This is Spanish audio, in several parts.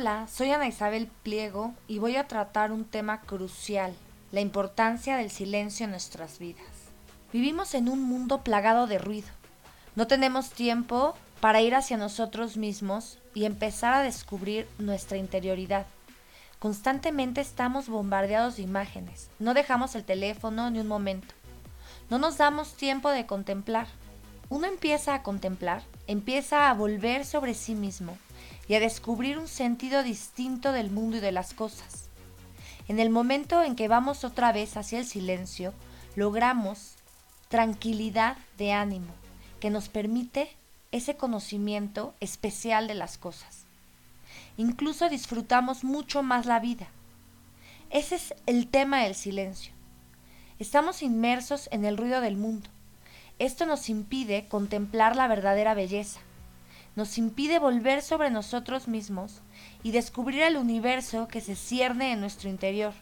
Hola, soy Ana Isabel Pliego y voy a tratar un tema crucial, la importancia del silencio en nuestras vidas. Vivimos en un mundo plagado de ruido. No tenemos tiempo para ir hacia nosotros mismos y empezar a descubrir nuestra interioridad. Constantemente estamos bombardeados de imágenes. No dejamos el teléfono ni un momento. No nos damos tiempo de contemplar. Uno empieza a contemplar, empieza a volver sobre sí mismo y a descubrir un sentido distinto del mundo y de las cosas. En el momento en que vamos otra vez hacia el silencio, logramos tranquilidad de ánimo que nos permite ese conocimiento especial de las cosas incluso disfrutamos mucho más la vida. Ese es el tema del silencio. Estamos inmersos en el ruido del mundo. Esto nos impide contemplar la verdadera belleza. Nos impide volver sobre nosotros mismos y descubrir el universo que se cierne en nuestro interior.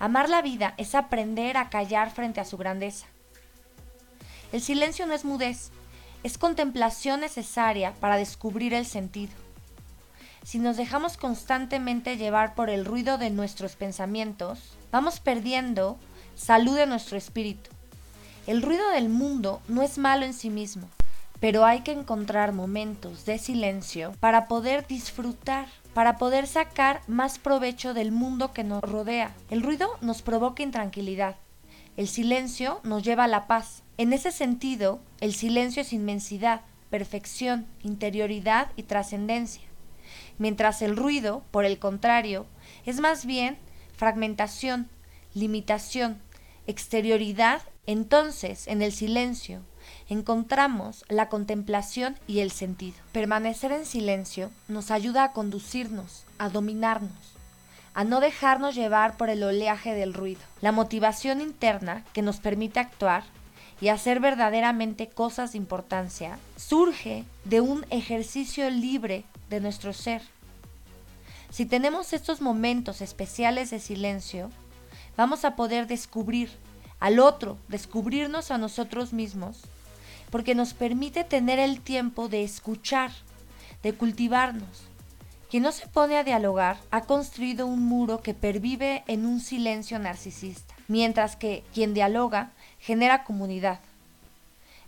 Amar la vida es aprender a callar frente a su grandeza. El silencio no es mudez, es contemplación necesaria para descubrir el sentido si nos dejamos constantemente llevar por el ruido de nuestros pensamientos, vamos perdiendo salud de nuestro espíritu. El ruido del mundo no es malo en sí mismo, pero hay que encontrar momentos de silencio para poder disfrutar, para poder sacar más provecho del mundo que nos rodea. El ruido nos provoca intranquilidad, el silencio nos lleva a la paz. En ese sentido, el silencio es inmensidad, perfección, interioridad y trascendencia mientras el ruido, por el contrario, es más bien fragmentación, limitación, exterioridad, entonces en el silencio encontramos la contemplación y el sentido. Permanecer en silencio nos ayuda a conducirnos, a dominarnos, a no dejarnos llevar por el oleaje del ruido. La motivación interna que nos permite actuar y hacer verdaderamente cosas de importancia surge de un ejercicio libre de nuestro ser. Si tenemos estos momentos especiales de silencio, vamos a poder descubrir al otro, descubrirnos a nosotros mismos, porque nos permite tener el tiempo de escuchar, de cultivarnos. Quien no se pone a dialogar ha construido un muro que pervive en un silencio narcisista, mientras que quien dialoga genera comunidad.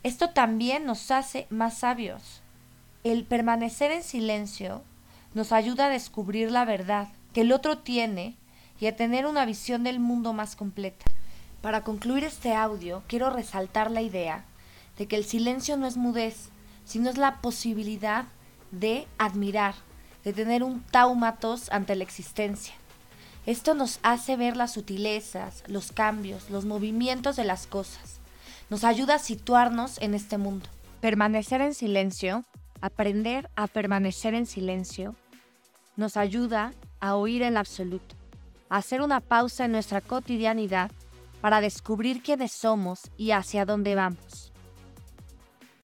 Esto también nos hace más sabios. El permanecer en silencio nos ayuda a descubrir la verdad que el otro tiene y a tener una visión del mundo más completa. Para concluir este audio, quiero resaltar la idea de que el silencio no es mudez, sino es la posibilidad de admirar, de tener un taumatos ante la existencia. Esto nos hace ver las sutilezas, los cambios, los movimientos de las cosas. Nos ayuda a situarnos en este mundo. Permanecer en silencio, aprender a permanecer en silencio, nos ayuda a oír el absoluto, a hacer una pausa en nuestra cotidianidad para descubrir quiénes somos y hacia dónde vamos.